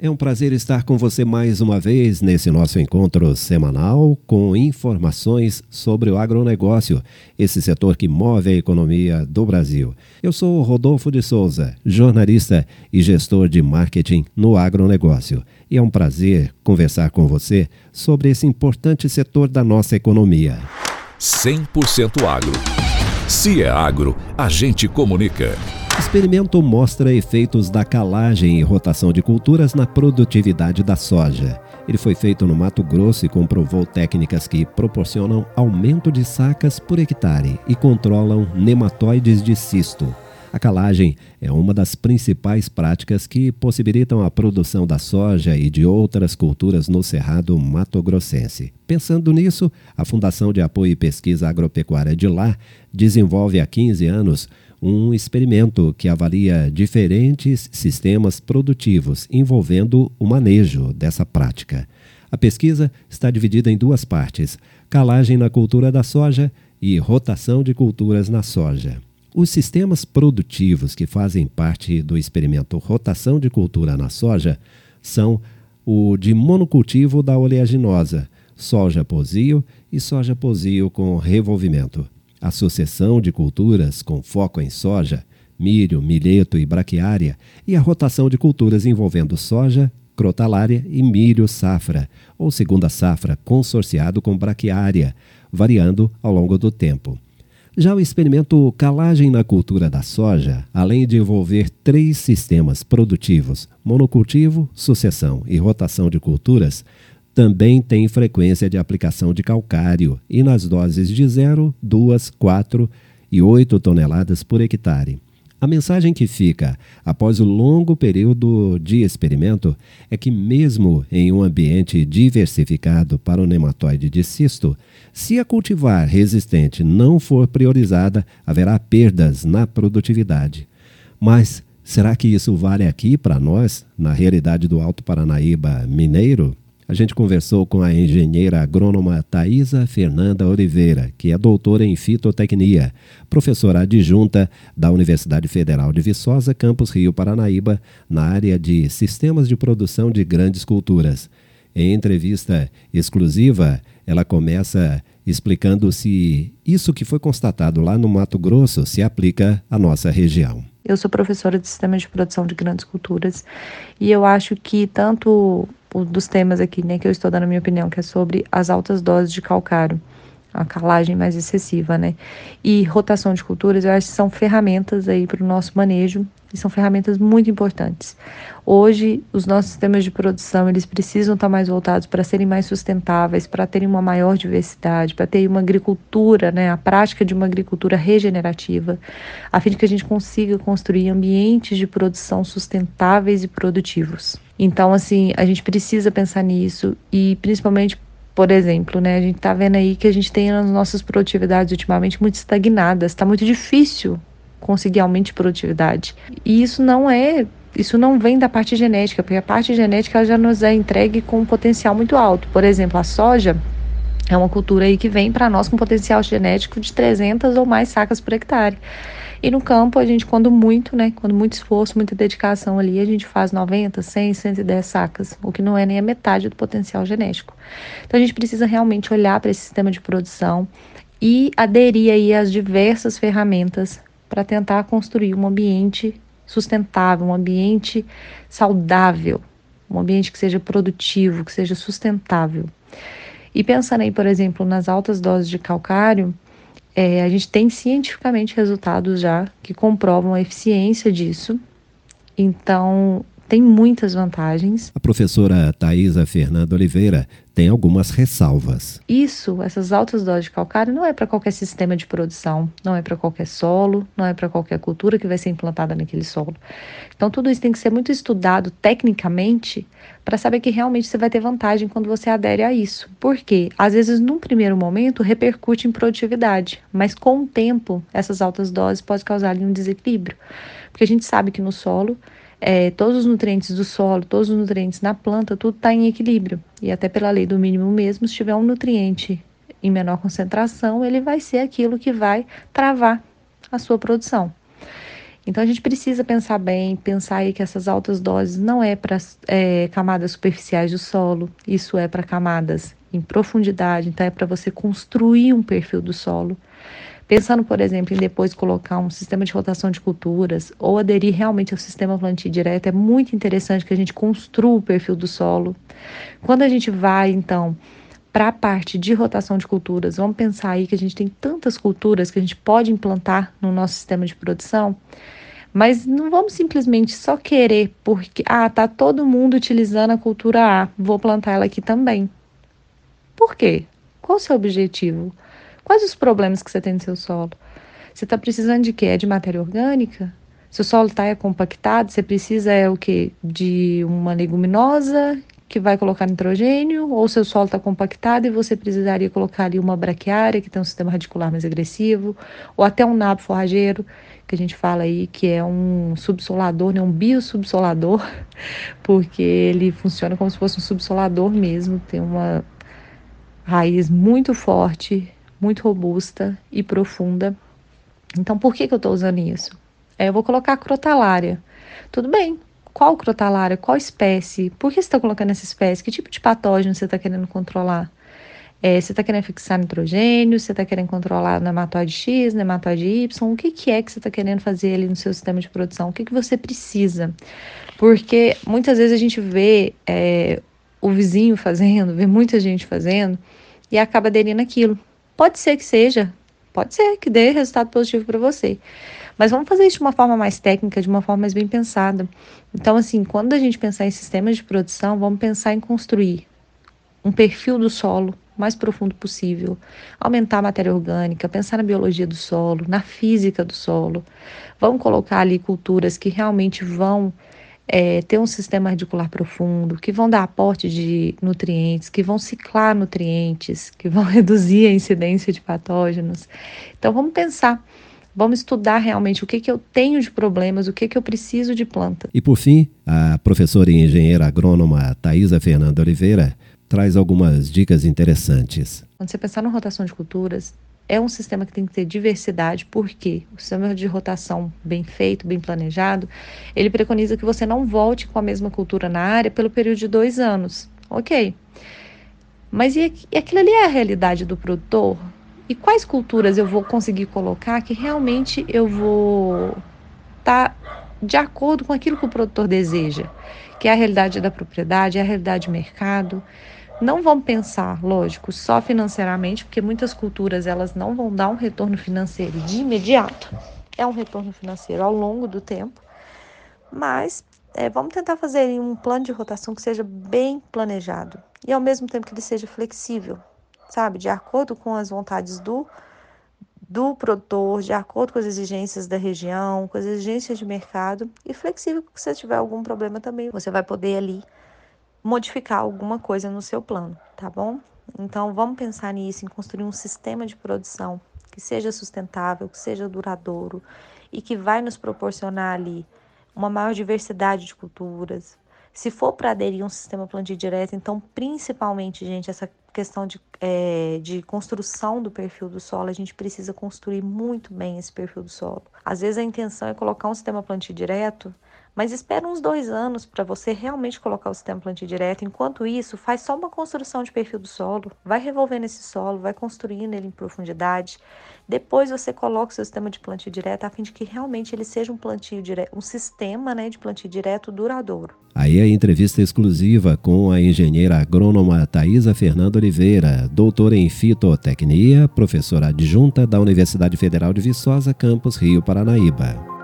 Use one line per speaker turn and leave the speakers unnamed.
É um prazer estar com você mais uma vez nesse nosso encontro semanal com informações sobre o agronegócio, esse setor que move a economia do Brasil. Eu sou Rodolfo de Souza, jornalista e gestor de marketing no agronegócio. E é um prazer conversar com você sobre esse importante setor da nossa economia.
100% agro. Se é agro, a gente comunica.
Experimento mostra efeitos da calagem e rotação de culturas na produtividade da soja. Ele foi feito no Mato Grosso e comprovou técnicas que proporcionam aumento de sacas por hectare e controlam nematóides de cisto. A calagem é uma das principais práticas que possibilitam a produção da soja e de outras culturas no Cerrado Mato-Grossense. Pensando nisso, a Fundação de Apoio e Pesquisa Agropecuária de lá desenvolve há 15 anos um experimento que avalia diferentes sistemas produtivos envolvendo o manejo dessa prática. A pesquisa está dividida em duas partes: calagem na cultura da soja e rotação de culturas na soja. Os sistemas produtivos que fazem parte do experimento rotação de cultura na soja são o de monocultivo da oleaginosa, soja posio e soja posio com revolvimento a sucessão de culturas com foco em soja, milho, milheto e braquiária, e a rotação de culturas envolvendo soja, crotalária e milho safra, ou segunda safra consorciado com braquiária, variando ao longo do tempo. Já o experimento calagem na cultura da soja, além de envolver três sistemas produtivos, monocultivo, sucessão e rotação de culturas, também tem frequência de aplicação de calcário e nas doses de 0, 2, 4 e 8 toneladas por hectare. A mensagem que fica após o longo período de experimento é que, mesmo em um ambiente diversificado para o nematóide de cisto, se a cultivar resistente não for priorizada, haverá perdas na produtividade. Mas será que isso vale aqui para nós, na realidade do Alto Paranaíba mineiro? A gente conversou com a engenheira agrônoma Thaisa Fernanda Oliveira, que é doutora em fitotecnia, professora adjunta da Universidade Federal de Viçosa, campus Rio Paranaíba, na área de sistemas de produção de grandes culturas. Em entrevista exclusiva, ela começa explicando se isso que foi constatado lá no Mato Grosso se aplica à nossa região.
Eu sou professora de sistemas de produção de grandes culturas e eu acho que tanto dos temas aqui, né, que eu estou dando a minha opinião, que é sobre as altas doses de calcário, a calagem mais excessiva, né, e rotação de culturas, eu acho que são ferramentas aí para o nosso manejo e são ferramentas muito importantes. Hoje, os nossos sistemas de produção, eles precisam estar mais voltados para serem mais sustentáveis, para terem uma maior diversidade, para ter uma agricultura, né, a prática de uma agricultura regenerativa, a fim de que a gente consiga construir ambientes de produção sustentáveis e produtivos. Então, assim, a gente precisa pensar nisso e principalmente por exemplo, né, a gente está vendo aí que a gente tem as nossas produtividades ultimamente muito estagnadas, está muito difícil conseguir aumento de produtividade. E isso não é isso não vem da parte genética, porque a parte genética já nos é entregue com um potencial muito alto. Por exemplo, a soja é uma cultura aí que vem para nós com potencial genético de 300 ou mais sacas por hectare. E no campo, a gente, quando muito, né, quando muito esforço, muita dedicação ali, a gente faz 90, 100, 110 sacas, o que não é nem a metade do potencial genético. Então, a gente precisa realmente olhar para esse sistema de produção e aderir aí às diversas ferramentas para tentar construir um ambiente sustentável, um ambiente saudável, um ambiente que seja produtivo, que seja sustentável. E pensando aí, por exemplo, nas altas doses de calcário, é, a gente tem cientificamente resultados já que comprovam a eficiência disso. Então, tem muitas vantagens.
A professora Thaisa Fernanda Oliveira tem algumas ressalvas.
Isso, essas altas doses de calcário, não é para qualquer sistema de produção, não é para qualquer solo, não é para qualquer cultura que vai ser implantada naquele solo. Então, tudo isso tem que ser muito estudado tecnicamente para saber que realmente você vai ter vantagem quando você adere a isso. Porque, às vezes, num primeiro momento, repercute em produtividade, mas com o tempo, essas altas doses podem causar um desequilíbrio. Porque a gente sabe que no solo é, todos os nutrientes do solo, todos os nutrientes na planta, tudo está em equilíbrio. E até pela lei do mínimo mesmo, se tiver um nutriente em menor concentração, ele vai ser aquilo que vai travar a sua produção. Então a gente precisa pensar bem, pensar aí que essas altas doses não é para é, camadas superficiais do solo, isso é para camadas em profundidade, então é para você construir um perfil do solo. Pensando, por exemplo, em depois colocar um sistema de rotação de culturas ou aderir realmente ao sistema plantio direto, é muito interessante que a gente construa o perfil do solo. Quando a gente vai, então, para a parte de rotação de culturas, vamos pensar aí que a gente tem tantas culturas que a gente pode implantar no nosso sistema de produção mas não vamos simplesmente só querer porque ah, tá todo mundo utilizando a cultura A, vou plantar ela aqui também. Por quê? Qual o seu objetivo? Quais os problemas que você tem no seu solo? Você está precisando de quê? É de matéria orgânica? Seu solo está compactado, você precisa é o quê? De uma leguminosa que vai colocar nitrogênio, ou seu solo está compactado e você precisaria colocar ali uma braquiária, que tem um sistema radicular mais agressivo, ou até um nabo forrageiro, que a gente fala aí que é um subsolador, né, um biosubsolador, porque ele funciona como se fosse um subsolador mesmo, tem uma raiz muito forte, muito robusta e profunda. Então, por que, que eu estou usando isso? É, eu vou colocar crotalária. Tudo bem, qual crotalária, qual espécie, por que você está colocando essa espécie, que tipo de patógeno você está querendo controlar. É, você está querendo fixar nitrogênio, você está querendo controlar nematóide X, nematóide Y, o que, que é que você está querendo fazer ali no seu sistema de produção, o que, que você precisa. Porque muitas vezes a gente vê é, o vizinho fazendo, vê muita gente fazendo e acaba aderindo aquilo. Pode ser que seja, pode ser que dê resultado positivo para você. Mas vamos fazer isso de uma forma mais técnica, de uma forma mais bem pensada. Então, assim, quando a gente pensar em sistemas de produção, vamos pensar em construir um perfil do solo mais profundo possível, aumentar a matéria orgânica, pensar na biologia do solo, na física do solo. Vamos colocar ali culturas que realmente vão é, ter um sistema radicular profundo, que vão dar aporte de nutrientes, que vão ciclar nutrientes, que vão reduzir a incidência de patógenos. Então, vamos pensar Vamos estudar realmente o que, que eu tenho de problemas, o que, que eu preciso de planta.
E por fim, a professora e engenheira agrônoma Thaisa Fernanda Oliveira traz algumas dicas interessantes.
Quando você pensar na rotação de culturas, é um sistema que tem que ter diversidade, porque o sistema de rotação bem feito, bem planejado, ele preconiza que você não volte com a mesma cultura na área pelo período de dois anos. Ok. Mas e, e aquilo ali é a realidade do produtor? e quais culturas eu vou conseguir colocar que realmente eu vou estar tá de acordo com aquilo que o produtor deseja, que é a realidade da propriedade, é a realidade do mercado. Não vamos pensar, lógico, só financeiramente, porque muitas culturas elas não vão dar um retorno financeiro de imediato. É um retorno financeiro ao longo do tempo, mas é, vamos tentar fazer um plano de rotação que seja bem planejado e ao mesmo tempo que ele seja flexível, sabe? De acordo com as vontades do, do produtor, de acordo com as exigências da região, com as exigências de mercado e flexível, porque se tiver algum problema também, você vai poder ali modificar alguma coisa no seu plano, tá bom? Então vamos pensar nisso, em construir um sistema de produção que seja sustentável, que seja duradouro e que vai nos proporcionar ali uma maior diversidade de culturas, se for para aderir a um sistema plantio direto, então principalmente, gente, essa questão de, é, de construção do perfil do solo, a gente precisa construir muito bem esse perfil do solo. Às vezes a intenção é colocar um sistema plantio direto mas espera uns dois anos para você realmente colocar o sistema plantio direto. Enquanto isso, faz só uma construção de perfil do solo, vai revolvendo esse solo, vai construindo ele em profundidade. Depois você coloca o seu sistema de plantio direto a fim de que realmente ele seja um plantio direto, um sistema né, de plantio direto duradouro.
Aí a entrevista exclusiva com a engenheira agrônoma Thaisa Fernanda Oliveira, doutora em fitotecnia, professora adjunta da Universidade Federal de Viçosa, campus Rio Paranaíba.